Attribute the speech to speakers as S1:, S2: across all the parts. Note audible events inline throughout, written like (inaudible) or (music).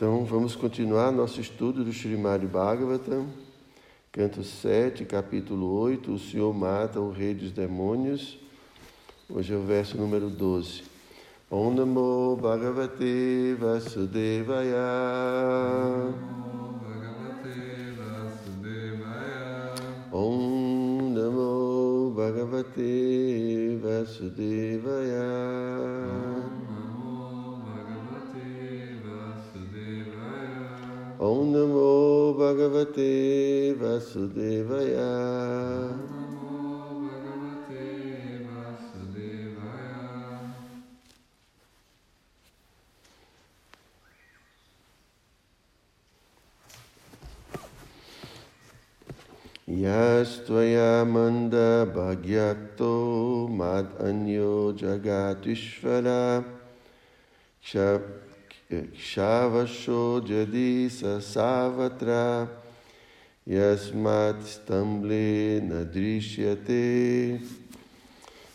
S1: Então vamos continuar nosso estudo do Srimad Bhagavatam, canto 7, capítulo 8, o Senhor mata o rei dos demônios. Hoje é o verso número 12. Om Namo Bhagavate Vasudevaya. Om Namo Bhagavate Vasudevaya. Om Namo Bhagavate Vasudevaya. Yastvaya manda bhagyakto mad anyo jagatishvara Kshavasho jadisa savatra yasmat stamble nadrishyate.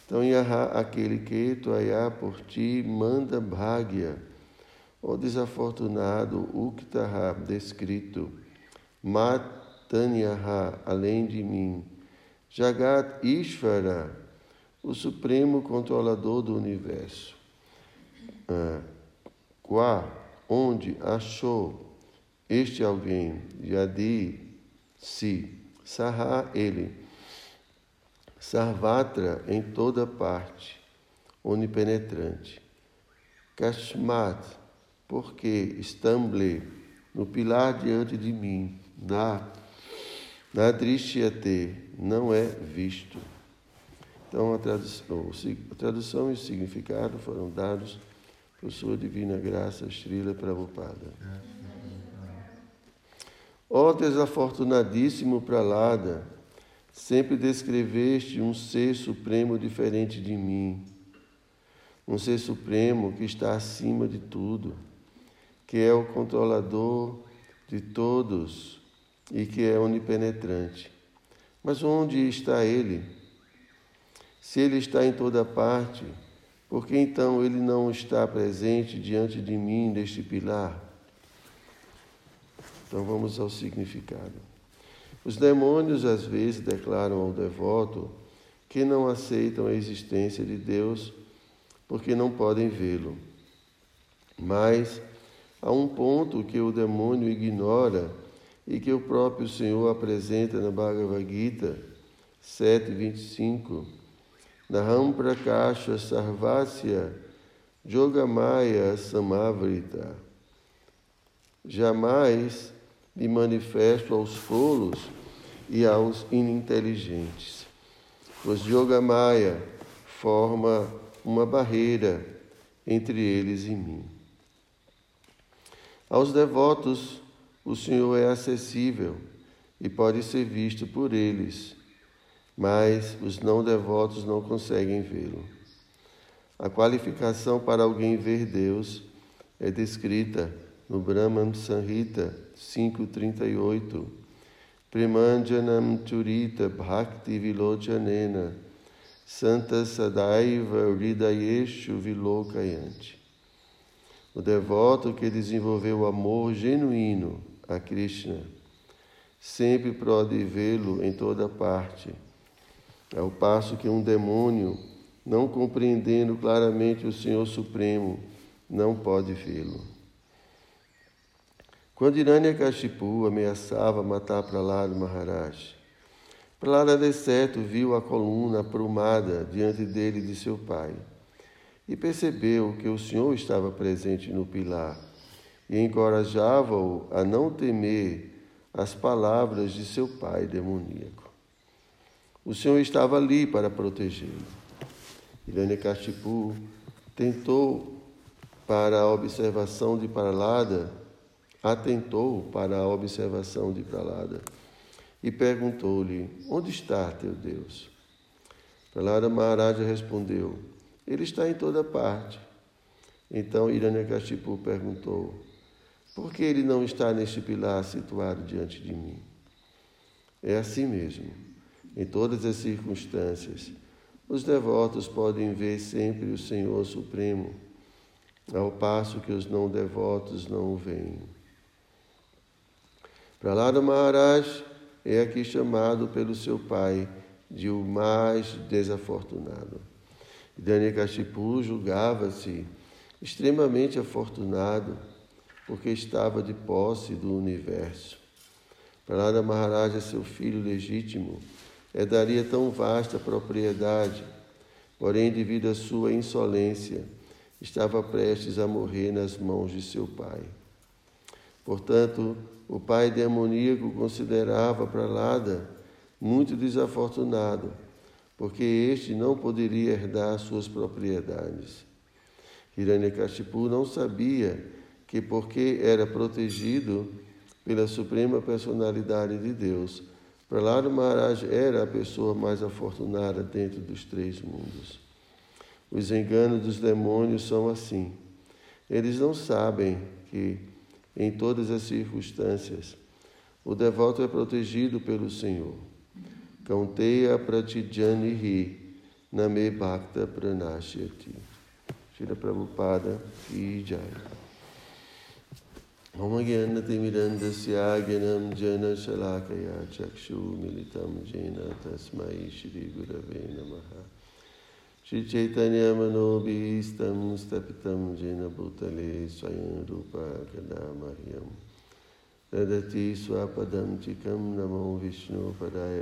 S1: Então, Yaha, aquele que Tuaya por ti manda bhagya, o desafortunado Uktaha descrito, Matanyaha, além de mim, Jagat Ishvara, o supremo controlador do universo. Ah, Qua, onde achou este alguém, Yadi, si, Sarra, ele, Sarvatra, em toda parte, onipenetrante. Kashmat, porque estamble no pilar diante de mim, na, na Drishyate, não é visto. Então, a tradução, a tradução e o significado foram dados por sua divina graça, Srila Prabhupada. Ó oh, desafortunadíssimo Pralada, sempre descreveste um ser supremo diferente de mim, um ser supremo que está acima de tudo, que é o controlador de todos e que é onipenetrante. Mas onde está ele? Se ele está em toda parte, porque então ele não está presente diante de mim neste pilar? Então vamos ao significado. Os demônios às vezes declaram ao devoto que não aceitam a existência de Deus porque não podem vê-lo. Mas há um ponto que o demônio ignora e que o próprio Senhor apresenta na Bhagavad Gita 7:25 Naham Prakasha Sarvasya Jogamaya Samavrita. Jamais me manifesto aos tolos e aos ininteligentes, pois Yogamaya forma uma barreira entre eles e mim. Aos devotos, o Senhor é acessível e pode ser visto por eles mas os não devotos não conseguem vê-lo. A qualificação para alguém ver Deus é descrita no Brahman Sanhita 5.38. Primanjanam Turita Bhakti Vilochanena Santa Sadaiva Hridayeshu Vilokayanti. O devoto que desenvolveu o amor genuíno a Krishna sempre pode vê-lo em toda parte ao passo que um demônio, não compreendendo claramente o Senhor Supremo, não pode vê-lo. Quando Hiranyakashipu ameaçava matar Prahlada Maharaj, Prahlada de certo viu a coluna aprumada diante dele de seu pai e percebeu que o Senhor estava presente no pilar e encorajava-o a não temer as palavras de seu pai demoníaco. O Senhor estava ali para protegê-lo. Hiranyakashipu tentou para a observação de Pralada, atentou para a observação de Pralada e perguntou-lhe: Onde está teu Deus? Pralada Maharaja respondeu: Ele está em toda parte. Então Hiranyakashipu perguntou: Por que ele não está neste pilar situado diante de mim? É assim mesmo. Em todas as circunstâncias, os devotos podem ver sempre o Senhor Supremo, ao passo que os não devotos não o veem. Prahlada Maharaj é aqui chamado pelo seu pai de o mais desafortunado. Hiranyakashipu julgava-se extremamente afortunado porque estava de posse do universo. Prahlada Maharaj é seu filho legítimo, herdaria tão vasta propriedade, porém, devido à sua insolência, estava prestes a morrer nas mãos de seu pai. Portanto, o pai demoníaco considerava Pralada muito desafortunado, porque este não poderia herdar suas propriedades. Hiranyakashipu não sabia que porque era protegido pela suprema personalidade de Deus, Prahlada Maharaj era a pessoa mais afortunada dentro dos três mundos. Os enganos dos demônios são assim. Eles não sabem que em todas as circunstâncias. O devoto é protegido pelo Senhor. Kaunteya pratijanihi name bhakta pranashyati. Shira Prabhupada ki jai. मम ज्ञानतिमिरन्दस्य ज्ञानं जनशलाकया चक्षुमिलितं येन तस्मै श्रीगुरवे नमः श्रीचैतन्यमनोभीस्तं स्थपितं येन भूतले स्वयं रूपा कदा मह्यं ददति स्वपदं चिकं नमो विष्णुपदाय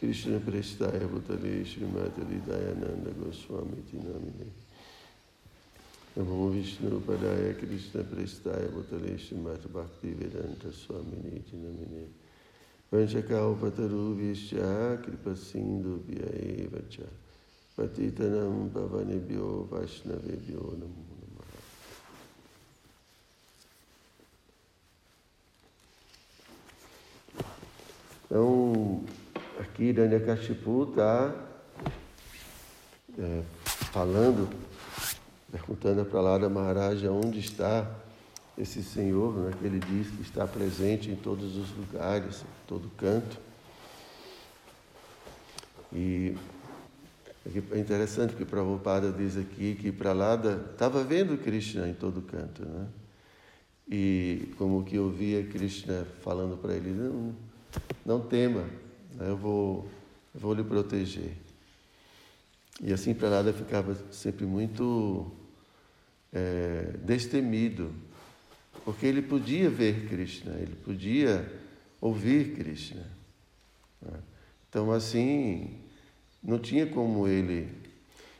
S1: कृष्णप्रेष्ठाय भूतले श्रीमद्दयानन्दगोस्वामीति नामिने नमो विष्णुपदाय कृष्णप्रेष्ठाय भूतले श्रीमद्भक्तिवेदान्तस्वामिनीति नमिने वंशकावपतरुभ्यश्च कृपसिन्धुभ्य एव च Patitanam Pavanebhyo Vaishnavebhyo Namo Namaha. Então, aqui Hiranyakashipu está é, falando, perguntando para Lara Maharaja onde está esse Senhor, né, que ele diz que está presente em todos os lugares, em todo canto. E é interessante que Prabhupada diz aqui que Pralada estava vendo Krishna em todo canto, né? E como que ouvia Krishna falando para ele, não, não tema, né? eu vou, eu vou lhe proteger. E assim Pralada ficava sempre muito é, destemido, porque ele podia ver Krishna, ele podia ouvir Krishna. Né? Então assim não tinha como ele.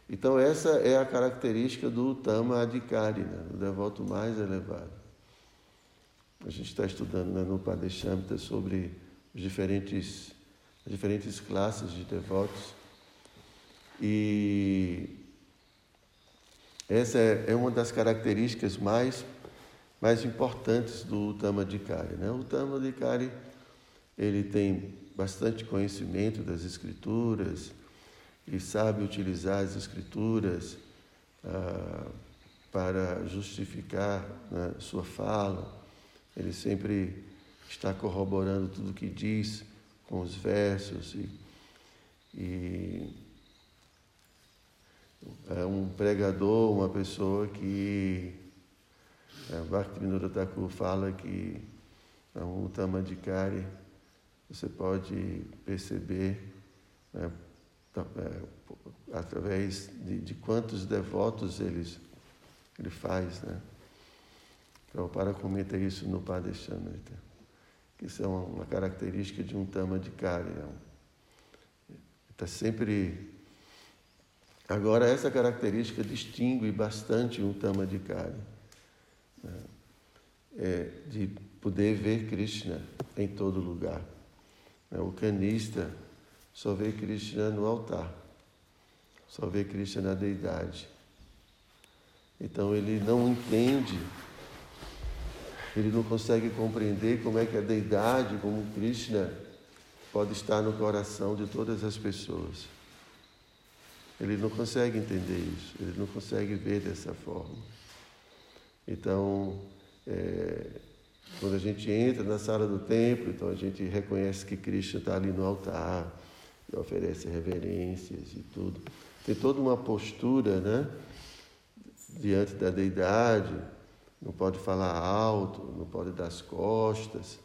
S1: Então, essa é a característica do Tama Adhikari, né? o devoto mais elevado. A gente está estudando né, no Padeshamita sobre os diferentes, as diferentes classes de devotos. E essa é, é uma das características mais, mais importantes do Tama Adhikari. Né? O Tama Adhikari ele tem bastante conhecimento das escrituras, e sabe utilizar as escrituras ah, para justificar né, sua fala. Ele sempre está corroborando tudo o que diz com os versos e, e é um pregador, uma pessoa que é, Bhaktivinoda Thakur fala que é um Tamadikari você pode perceber né, então, é, através de, de, quantos devotos eles, ele faz, né? Prabhupada comenta isso no Padeshanamrita, que isso é uma, uma, característica de um Tama de Kari. Está sempre... Agora, essa característica distingue bastante um Tama de Kari, né? é, de poder ver Krishna em todo lugar. Né? O canista só vê Krishna no altar, só vê Krishna na deidade. Então ele não entende, ele não consegue compreender como é que a deidade, como Krishna, pode estar no coração de todas as pessoas. Ele não consegue entender isso, ele não consegue ver dessa forma. Então, é, quando a gente entra na sala do templo, então a gente reconhece que Krishna está ali no altar, e oferece reverências e tudo. Tem toda uma postura, né? diante da deidade, não pode falar alto, não pode dar as costas,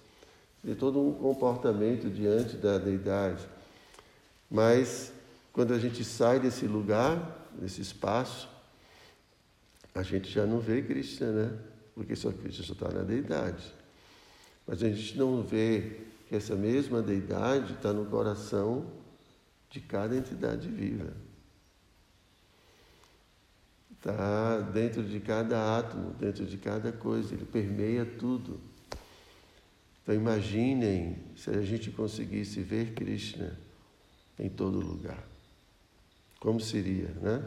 S1: de todo um comportamento diante da deidade. Mas quando a gente sai desse lugar, desse espaço, a gente já não vê Krishna, né? Porque só Krishna só está na deidade. Mas a gente não vê que essa mesma deidade está no coração de cada entidade viva. Está dentro de cada átomo, dentro de cada coisa, ele permeia tudo. Então imaginem se a gente conseguisse ver Krishna em todo lugar. Como seria, né?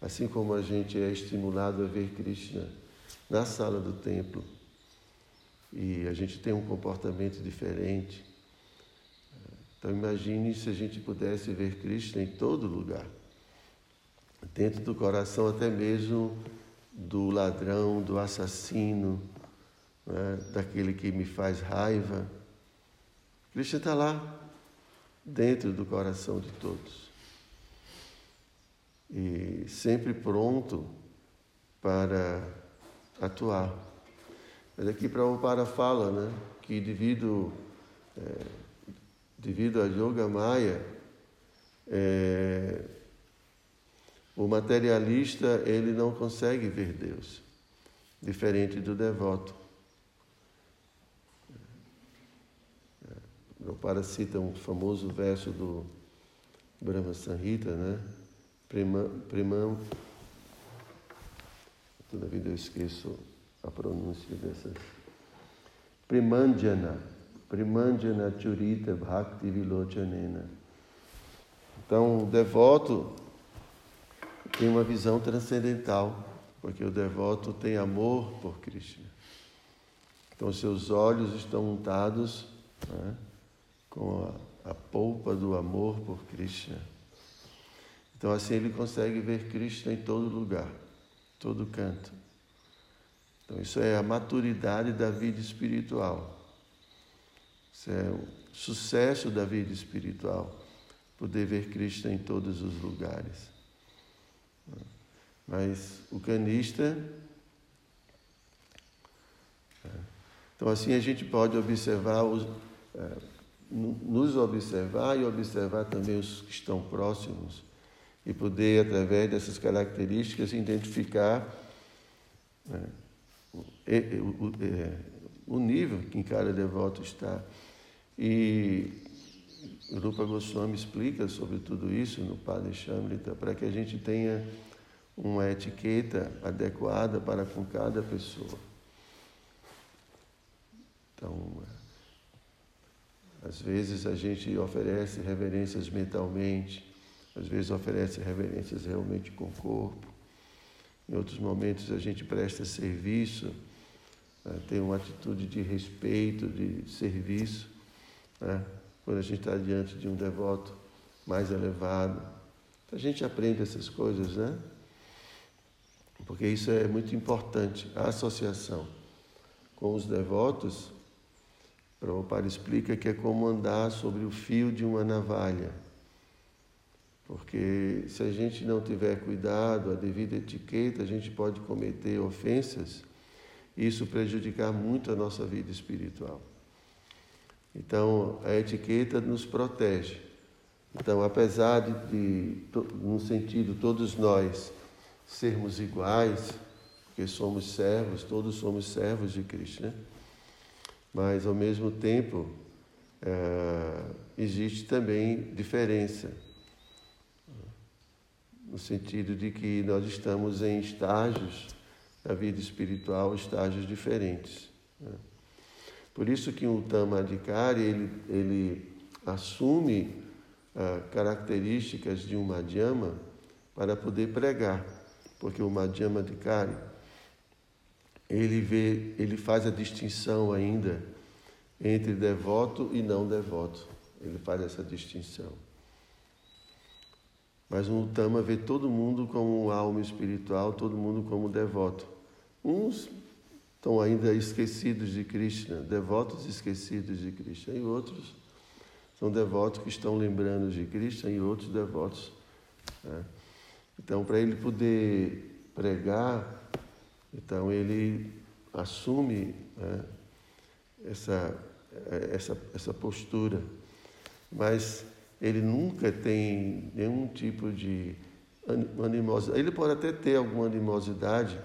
S1: Assim como a gente é estimulado a ver Krishna na sala do templo e a gente tem um comportamento diferente. Então imagine se a gente pudesse ver Krishna em todo lugar, dentro do coração até mesmo do ladrão, do assassino, né? daquele que me faz raiva. Krishna está lá, dentro do coração de todos e sempre pronto para atuar. Mas aqui Prabhupada fala né, que devido, é, devido a Yoga Maya, é, o materialista ele não consegue ver Deus, diferente do devoto. Prabhupada cita um famoso verso do Brahma Sanhita, né? Primam, toda vida eu esqueço a pronúncia dessas. Primandjana, Primandjana Churita Bhakti Vilochanena. Então, o devoto tem uma visão transcendental, porque o devoto tem amor por Krishna. Então, seus olhos estão untados né, com a, a polpa do amor por Krishna. Então, assim, ele consegue ver Cristo em todo lugar, todo canto. Então, isso é a maturidade da vida espiritual. Isso é o sucesso da vida espiritual, poder ver Cristo em todos os lugares. Mas o canista. É, então, assim, a gente pode observar, os, é, nos observar e observar também os que estão próximos e poder, através dessas características, identificar né, o, o, é, o, nível em que cada devoto está. E Rupa Goswami explica sobre tudo isso no Padre Shamrita, para que a gente tenha uma etiqueta adequada para com cada pessoa. Então, às vezes a gente oferece reverências mentalmente, às vezes oferece reverências realmente com o corpo. Em outros momentos a gente presta serviço, né? tem uma atitude de respeito, de serviço. Né? Quando a gente está diante de um devoto mais elevado. A gente aprende essas coisas, né? Porque isso é muito importante. A associação com os devotos, Prabhupada explica que é como andar sobre o fio de uma navalha. Porque se a gente não tiver cuidado, a devida etiqueta, a gente pode cometer ofensas e isso prejudicar muito a nossa vida espiritual. Então, a etiqueta nos protege. Então, apesar de, de no sentido, todos nós sermos iguais, porque somos servos, todos somos servos de Cristo, né? Mas, ao mesmo tempo, é, existe também diferença no sentido de que nós estamos em estágios da vida espiritual, estágios diferentes. Né? Por isso que o Tamadikari, ele, ele assume ah, características de um Madhyama para poder pregar, porque o Madhyama Dikari, ele vê, ele faz a distinção ainda entre devoto e não devoto. Ele faz essa distinção. Mas o Tama vê todo mundo como alma espiritual, todo mundo como devoto. Uns estão ainda esquecidos de Krishna, devotos esquecidos de Krishna, e outros são devotos que estão lembrando de Krishna, e outros devotos. Né? Então, para ele poder pregar, então ele assume né, essa, essa, essa postura. Mas ele nunca tem nenhum tipo de animosidade. Ele pode até ter alguma animosidade,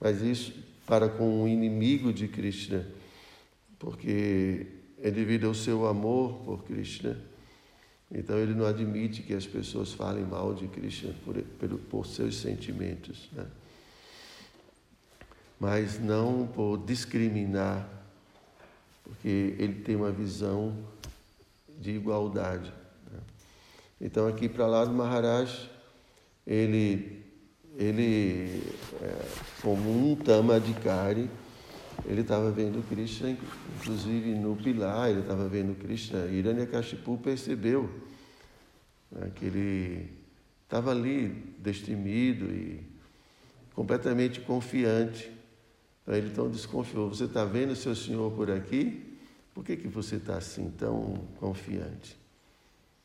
S1: mas isso para com o inimigo de Krishna, porque é devido ao seu amor por Krishna. Então ele não admite que as pessoas falem mal de Krishna por, por, seus sentimentos, né? mas não por discriminar, porque ele tem uma visão de igualdade. Então aqui para lá do Maharaj, ele, ele é, como um tamadikari, ele estava vendo Krishna, inclusive no pilar, ele estava vendo Krishna. Hiranyakashipu percebeu né, que ele estava ali destemido e completamente confiante. Então ele então desconfiou: Você está vendo seu senhor por aqui? Por que, que você está assim tão confiante?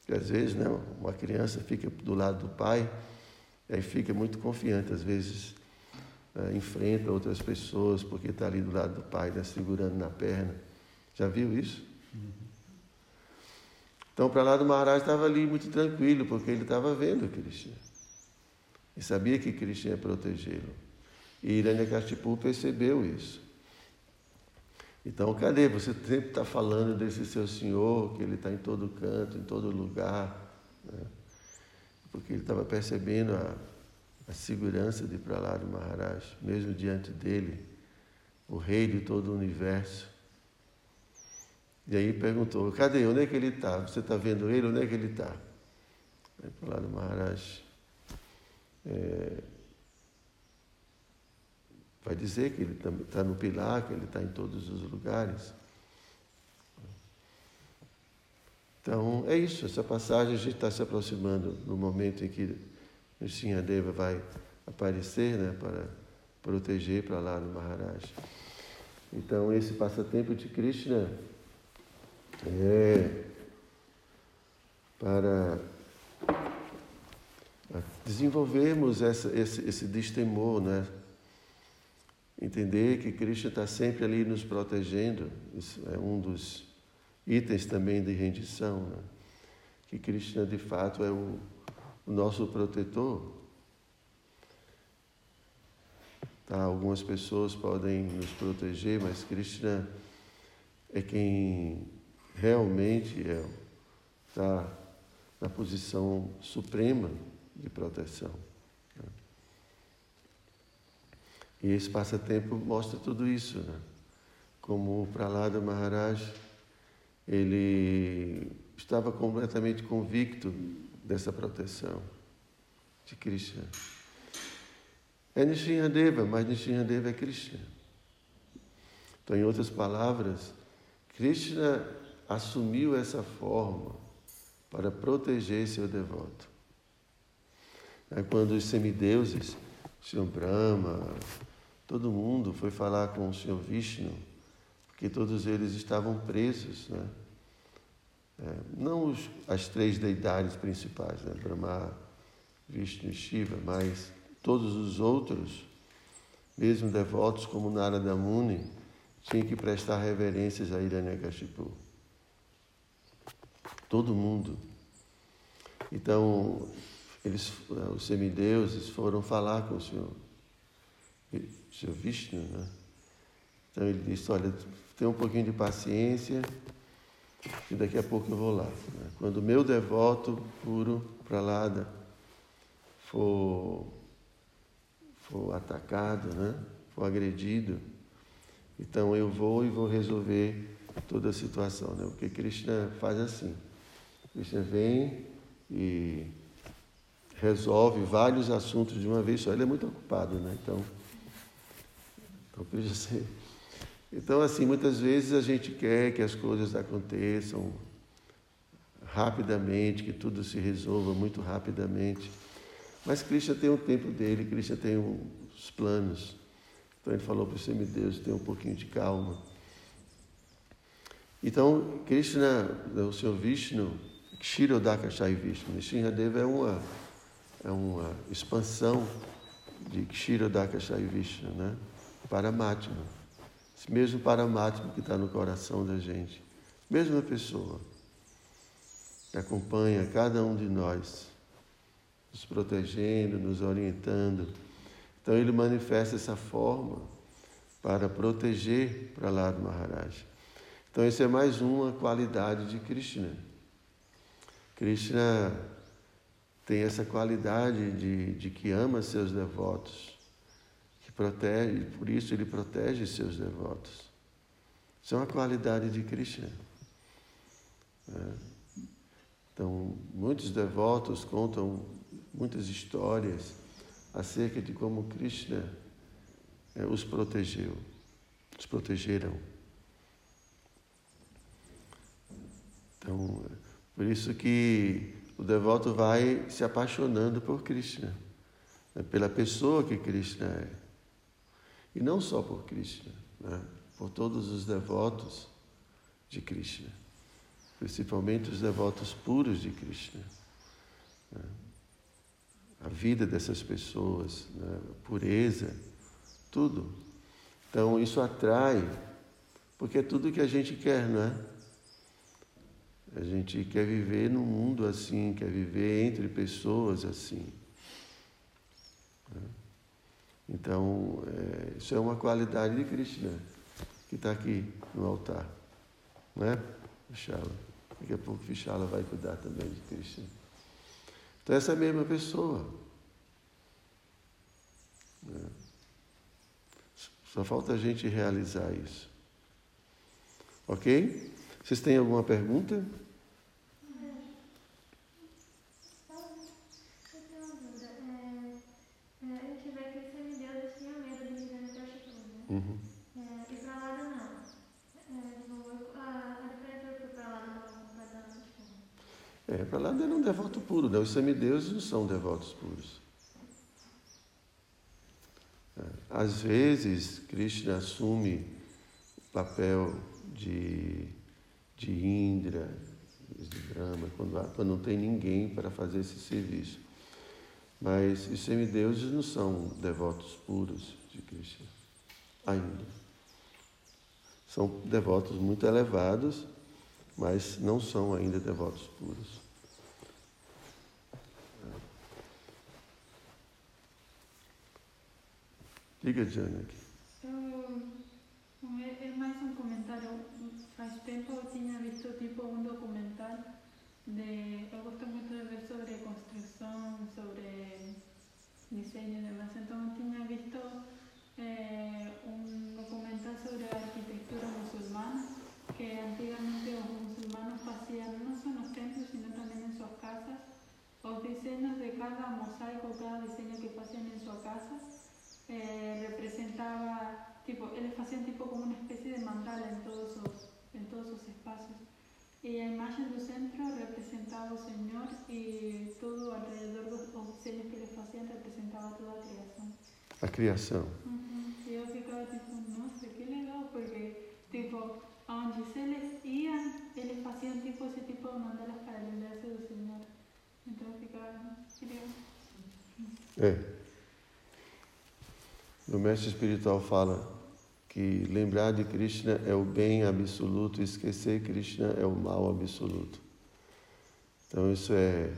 S1: Porque às vezes né, uma criança fica do lado do pai e aí fica muito confiante, às vezes é, enfrenta outras pessoas porque está ali do lado do pai, né, segurando na perna. Já viu isso? Então, para lá do Maharaj estava ali muito tranquilo, porque ele estava vendo Krishna. E sabia que Krishna ia protegê-lo. E Hiranyakashipu percebeu isso. Então, cadê? Você sempre está falando desse seu Senhor, que ele está em todo canto, em todo lugar. Né? Porque ele estava percebendo a, a segurança de Prahlada Maharaj, mesmo diante dele, o rei de todo o universo. E aí perguntou, cadê? Onde é que ele está? Você está vendo ele? Onde é que ele está? Aí Prahlada Maharaj é, vai dizer que ele está no pilar, que ele está em todos os lugares. Então, é isso, essa passagem a gente está se aproximando no momento em que Deva vai aparecer né, para proteger para lá no Maharaj. Então, esse passatempo de Krishna é para desenvolvermos essa, esse, esse destemor, né? Entender que Krishna está sempre ali nos protegendo, isso é um dos itens também de rendição, né? que Krishna de fato é o o nosso protetor. Tá, algumas pessoas podem nos proteger, mas Krishna é quem realmente está é, tá na posição suprema de proteção. Né? E esse passatempo mostra tudo isso. Né? Como o Pralada Maharaj, ele estava completamente convicto dessa proteção de Krishna. É Nishinradeva, mas Nishinradeva é Krishna. Então, em outras palavras, Krishna assumiu essa forma para proteger seu devoto. É quando os semideuses, Senhor Brahma, todo mundo foi falar com o Senhor Vishnu, porque todos eles estavam presos, né? É, não os, as três deidades principais, né? Brahma, Vishnu e Shiva, mas todos os outros, mesmo devotos como Narada Muni, tinham que prestar reverências a Hiranyakashipu. Todo mundo. Então, eles, os semideuses foram falar com o Senhor, o Senhor Vishnu, né? Então ele disse, olha, tenha um pouquinho de paciência, e daqui a pouco eu vou lá. Né? Quando o meu devoto puro Pralada for, for atacado, né? for agredido, então eu vou e vou resolver toda a situação. Né? Porque Krishna faz assim. Krishna vem e resolve vários assuntos de uma vez só. Ele é muito ocupado, né? Então, então Krishna então, assim, muitas vezes a gente quer que as coisas aconteçam rapidamente, que tudo se resolva muito rapidamente. Mas Krishna tem o tempo dele, Krishna tem os planos. Então ele falou para o semideus, tenha um pouquinho de calma. Então, Krishna, o Senhor Vishnu, Kshirodaka Shai Vishnu, Nishinradeva é uma, é uma expansão de Kshirodaka Shai Vishnu, né? Paramatma. Esse mesmo Paramatma que está no coração da gente. Mesma pessoa que acompanha cada um de nós, nos protegendo, nos orientando. Então ele manifesta essa forma para proteger Prahlad Maharaj. Então essa é mais uma qualidade de Krishna. Krishna tem essa qualidade de, de que ama seus devotos, protege, por isso ele protege seus devotos. Isso é uma qualidade de Krishna. É. Então, muitos devotos contam muitas histórias acerca de como Krishna é, os protegeu, os protegeram. Então, por isso que o devoto vai se apaixonando por Krishna, né? pela pessoa que Krishna é. E não só por Krishna, né? por todos os devotos de Krishna, principalmente os devotos puros de Krishna. Né? A vida dessas pessoas, né? a pureza, tudo. Então isso atrai, porque é tudo que a gente quer, não é? A gente quer viver num mundo assim, quer viver entre pessoas assim. Então, é, isso é uma qualidade de Krishna que está aqui no altar. Não é, Vishala? Daqui a pouco Vishala vai cuidar também de Krishna. Então, essa é mesma pessoa. Né? Só falta a gente realizar isso. Ok? Vocês têm alguma pergunta?
S2: Uhum. É, e para lá não. É, a, diferença para lá
S1: É, para lá não é um devoto puro, né? Os semideuses não são devotos puros. É, às vezes, Krishna assume papel de, de Indra, de Brahma, quando, quando não tem ninguém para fazer esse serviço. Mas os semideuses não são devotos puros de Krishna ainda. São devotos muito elevados, mas não são ainda devotos puros. Diga, Janek.
S3: É mais um comentário. Faz tempo eu tinha visto tipo um documental de. Eu gosto muito de ver sobre construção, sobre desenho e demais. Então eu tinha visto eh, un documental sobre arquitectura musulmana que antiguamente los musulmanes hacían no solo en los templos sino también en sus casas. Los diseños de cada mosaico, cada diseño que hacían en su casa eh, representaba, tipo, hacían tipo como una especie de mandala en todos sus, en todos sus espacios. Y la imagen del centro representaba al Señor y todo alrededor de los diseños que les hacían representaba toda la creación.
S1: A criação.
S3: Uhum. E eu ficava tipo, nossa, que legal, porque, tipo, onde eles iam, eles faziam tipo esse tipo de mandalas para lembrar-se do Senhor. Então eu ficava, que legal.
S1: É. O mestre espiritual fala que lembrar de Krishna é o bem absoluto, esquecer Krishna é o mal absoluto. Então isso é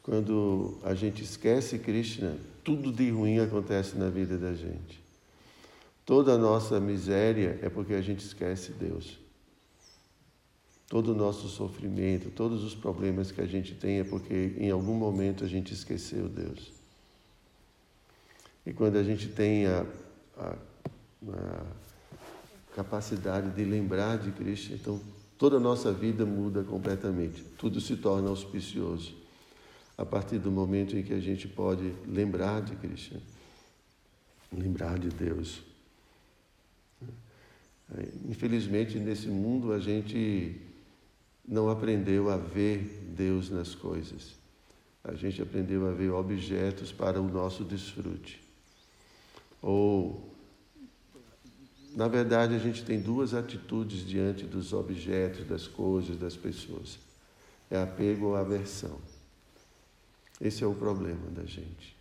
S1: quando a gente esquece Krishna, tudo de ruim acontece na vida da gente. Toda a nossa miséria é porque a gente esquece Deus. Todo o nosso sofrimento, todos os problemas que a gente tem é porque em algum momento a gente esqueceu Deus. E quando a gente tem a, a, a capacidade de lembrar de Cristo, então toda a nossa vida muda completamente. Tudo se torna auspicioso a partir do momento em que a gente pode lembrar de Krishna, lembrar de Deus. Infelizmente, nesse mundo, a gente não aprendeu a ver Deus nas coisas. A gente aprendeu a ver objetos para o nosso desfrute. Ou, na verdade, a gente tem duas atitudes diante dos objetos, das coisas, das pessoas: é apego ou aversão. Esse é o problema da gente.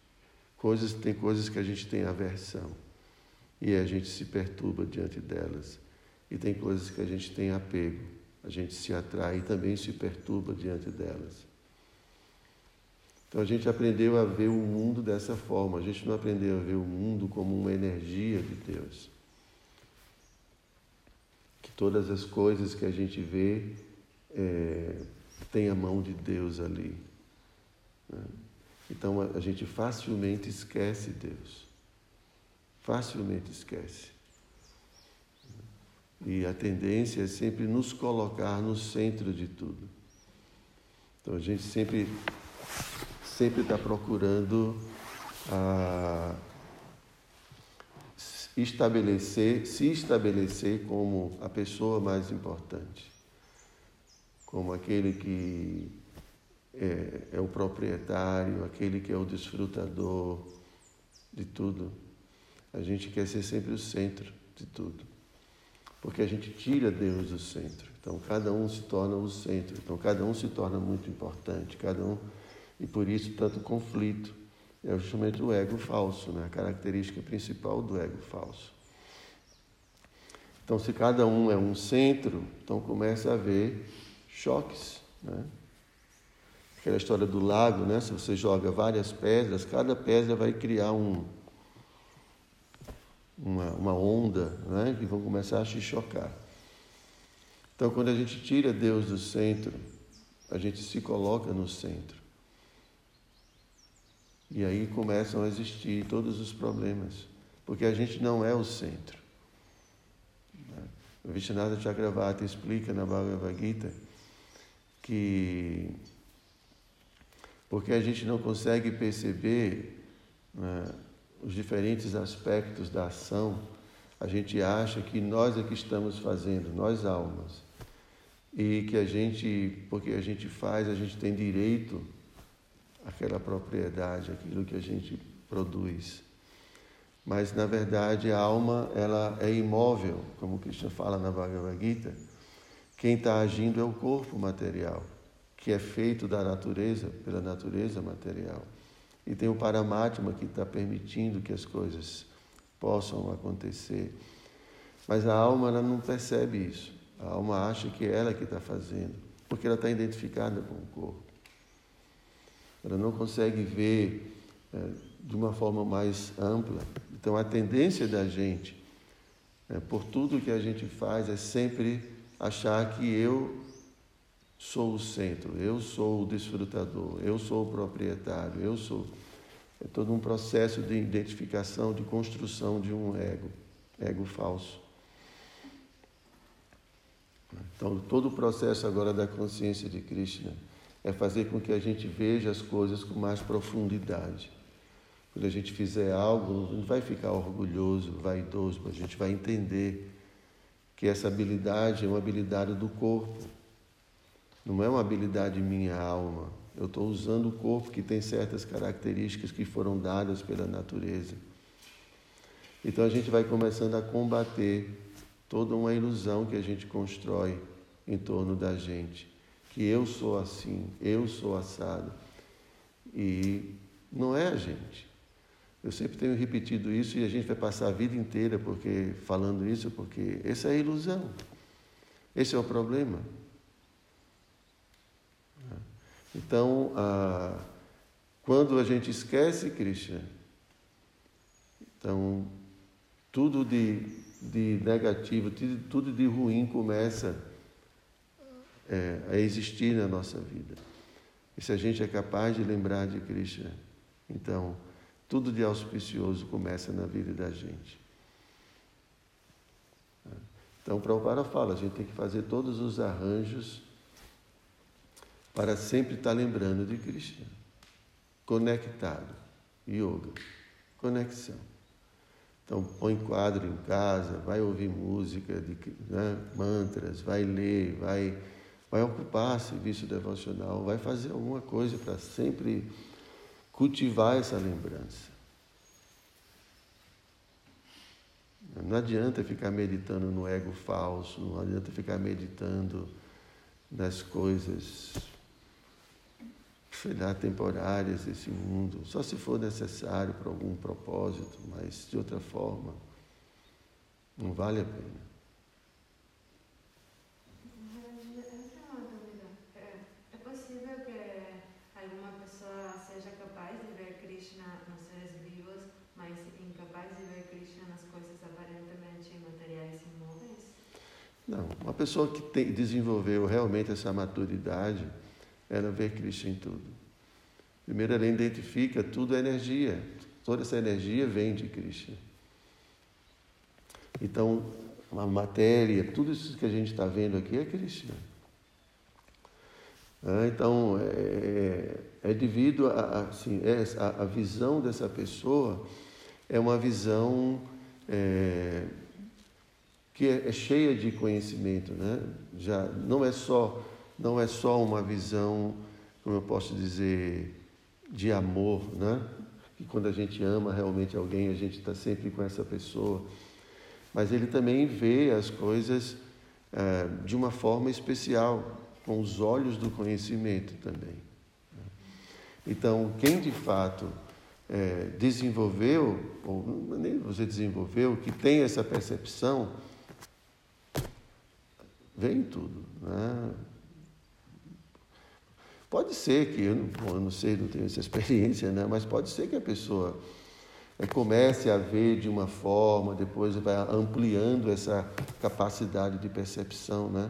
S1: Coisas, tem coisas que a gente tem aversão e a gente se perturba diante delas. E tem coisas que a gente tem apego, a gente se atrai e também se perturba diante delas. Então a gente aprendeu a ver o mundo dessa forma, a gente não aprendeu a ver o mundo como uma energia de Deus. Todas as coisas que a gente vê é, tem a mão de Deus ali. Né? Então a, a gente facilmente esquece Deus. Facilmente esquece. E a tendência é sempre nos colocar no centro de tudo. Então a gente sempre sempre está procurando ah, estabelecer, se estabelecer como a pessoa mais importante, como aquele que é, é o proprietário, aquele que é o desfrutador de tudo. A gente quer ser sempre o centro de tudo, porque a gente tira Deus do centro. Então cada um se torna o centro. Então cada um se torna muito importante. Cada um e por isso tanto conflito. É justamente o ego falso, né? a característica principal do ego falso. Então, se cada um é um centro, então começa a haver choques. Né? Aquela história do lago, né? se você joga várias pedras, cada pedra vai criar um, uma, uma onda né? que vão começar a se chocar. Então, quando a gente tira Deus do centro, a gente se coloca no centro. E aí começam a existir todos os problemas, porque a gente não é o centro. O Vishnada Chakravarti explica na Bhagavad Gita que porque a gente não consegue perceber né, os diferentes aspectos da ação, a gente acha que nós é que estamos fazendo, nós almas, e que a gente, porque a gente faz, a gente tem direito aquela propriedade, aquilo que a gente produz. Mas na verdade a alma ela é imóvel, como Krishna fala na Bhagavad Gita. Quem está agindo é o corpo material, que é feito da natureza, pela natureza material. E tem o Paramatma que está permitindo que as coisas possam acontecer. Mas a alma ela não percebe isso. A alma acha que é ela que está fazendo, porque ela está identificada com o corpo ela não consegue ver é, de uma forma mais ampla. Então, a tendência da gente, é, por tudo que a gente faz, é sempre achar que eu sou o centro, eu sou o desfrutador, eu sou o proprietário, eu sou. É todo um processo de identificação, de construção de um ego, ego falso. Então, todo o processo agora da consciência de Krishna é fazer com que a gente veja as coisas com mais profundidade. Quando a gente fizer algo, não vai ficar orgulhoso, vaidoso, mas a gente vai entender que essa habilidade é uma habilidade do corpo, não é uma habilidade minha alma. Eu estou usando o corpo que tem certas características que foram dadas pela natureza. Então a gente vai começando a combater toda uma ilusão que a gente constrói em torno da gente que eu sou assim, eu sou assado. E não é a gente. Eu sempre tenho repetido isso e a gente vai passar a vida inteira porque falando isso, porque essa é a ilusão. Esse é o problema. Então, ah, quando a gente esquece Krishna, então tudo de, de negativo, tudo de ruim começa é, a existir na nossa vida. E se a gente é capaz de lembrar de Krishna, então tudo de auspicioso começa na vida da gente. Então, Prabhupada fala, a gente tem que fazer todos os arranjos para sempre estar lembrando de Krishna. Conectado. Yoga. Conexão. Então, põe quadro em casa, vai ouvir música, de, né, mantras, vai ler, vai vai ocupar serviço devocional, vai fazer alguma coisa para sempre cultivar essa lembrança. Não adianta ficar meditando no ego falso, não adianta ficar meditando nas coisas sei lá, temporárias desse mundo, só se for necessário para algum propósito, mas de outra forma, não vale a pena. Uma pessoa que tem, desenvolveu realmente essa maturidade, ela vê Cristo em tudo. Primeiro, ela identifica tudo é energia. Toda essa energia vem de Cristo. Então, a matéria, tudo isso que a gente está vendo aqui é Cristo. Ah, então, é, é, é devido a, assim, é, a, a, visão dessa pessoa é uma visão é, que é, é cheia de conhecimento, né? Já não é só não é só uma visão, como eu posso dizer, de amor, né? Que quando a gente ama realmente alguém, a gente está sempre com essa pessoa. Mas ele também vê as coisas é, de uma forma especial, com os olhos do conhecimento também. Né? Então, quem de fato é, desenvolveu, ou nem você desenvolveu, que tem essa percepção, vem tudo. Né? Pode ser que, eu não, eu não sei, não tenho essa (laughs) experiência, né? mas pode ser que a pessoa eh, comece a ver de uma forma, depois vai ampliando essa capacidade de percepção. Né?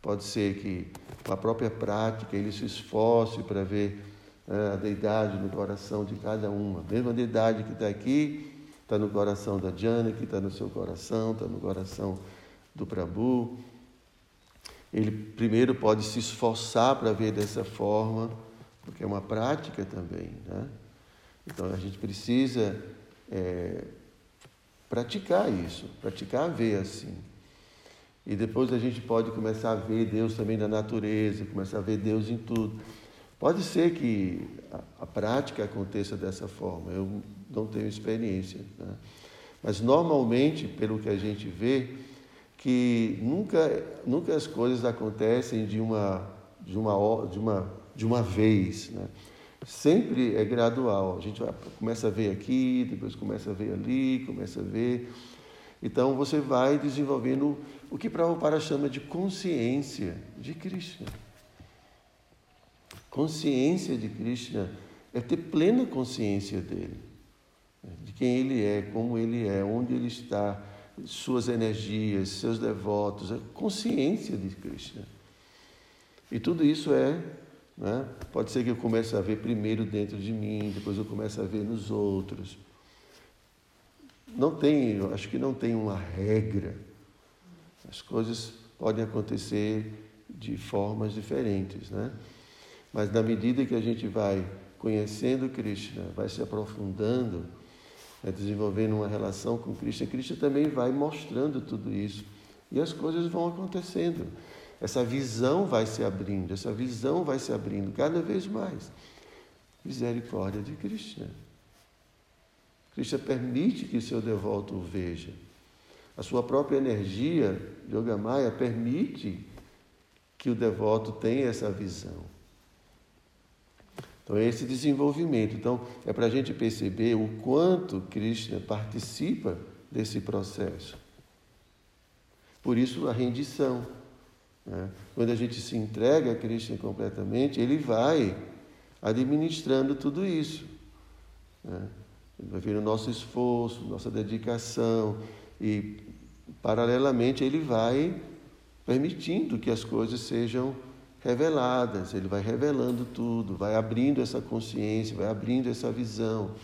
S1: Pode ser que, com a própria prática, ele se esforce para ver né, a deidade no coração de cada uma. A mesma deidade que está aqui, está no coração da Diana, que está no seu coração, está no coração do Prabhu ele primeiro pode se esforçar para ver dessa forma, porque é uma prática também. Né? Então a gente precisa é, praticar isso, praticar ver assim. E depois a gente pode começar a ver Deus também na natureza, começar a ver Deus em tudo. Pode ser que a, a prática aconteça dessa forma, eu não tenho experiência. Né? Mas normalmente, pelo que a gente vê, que nunca, nunca as coisas acontecem de uma, de uma, de uma, de uma vez. Né? Sempre é gradual. A gente vai, começa a ver aqui, depois começa a ver ali, começa a ver. Então você vai desenvolvendo o que Prabhupada chama de consciência de Krishna. Consciência de Krishna é ter plena consciência dele, né? de quem ele é, como ele é, onde ele está suas energias, seus devotos, a consciência de Krishna. E tudo isso é, né? pode ser que eu comece a ver primeiro dentro de mim, depois eu comece a ver nos outros. Não tem, acho que não tem uma regra. As coisas podem acontecer de formas diferentes, né? Mas na medida que a gente vai conhecendo Krishna, vai se aprofundando, é desenvolvendo uma relação com Cristo, e Cristo também vai mostrando tudo isso. E as coisas vão acontecendo. Essa visão vai se abrindo, essa visão vai se abrindo cada vez mais. Misericórdia de Cristo. Cristo permite que seu devoto o veja. A sua própria energia, Yogamaya, permite que o devoto tenha essa visão. Então, é esse desenvolvimento. Então, é para a gente perceber o quanto Krishna participa desse processo. Por isso, a rendição. Né? Quando a gente se entrega a Krishna completamente, ele vai administrando tudo isso. Né? Vai ver o nosso esforço, nossa dedicação, e, paralelamente, ele vai permitindo que as coisas sejam reveladas, ele vai revelando tudo, vai abrindo essa consciência, vai abrindo essa visão,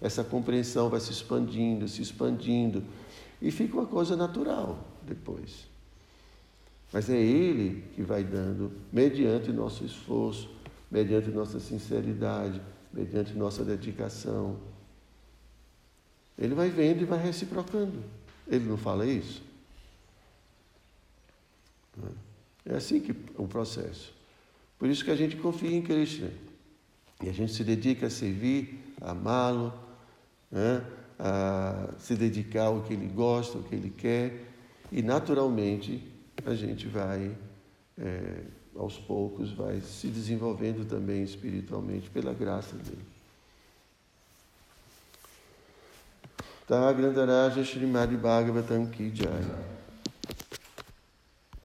S1: essa compreensão vai se expandindo, se expandindo, e fica uma coisa natural depois. Mas é Ele que vai dando, mediante nosso esforço, mediante nossa sinceridade, mediante nossa dedicação. Ele vai vendo e vai reciprocando. Ele não fala isso? É? É assim que o processo. Por isso que a gente confia em Cristo. E a gente se dedica a servir, a amá-lo, né? a se dedicar ao que ele gosta, ao que ele quer. E naturalmente a gente vai é, aos poucos vai se desenvolvendo também espiritualmente pela graça dele. Tá, Grandaraja Srimad Bhagavatam Ki Jai.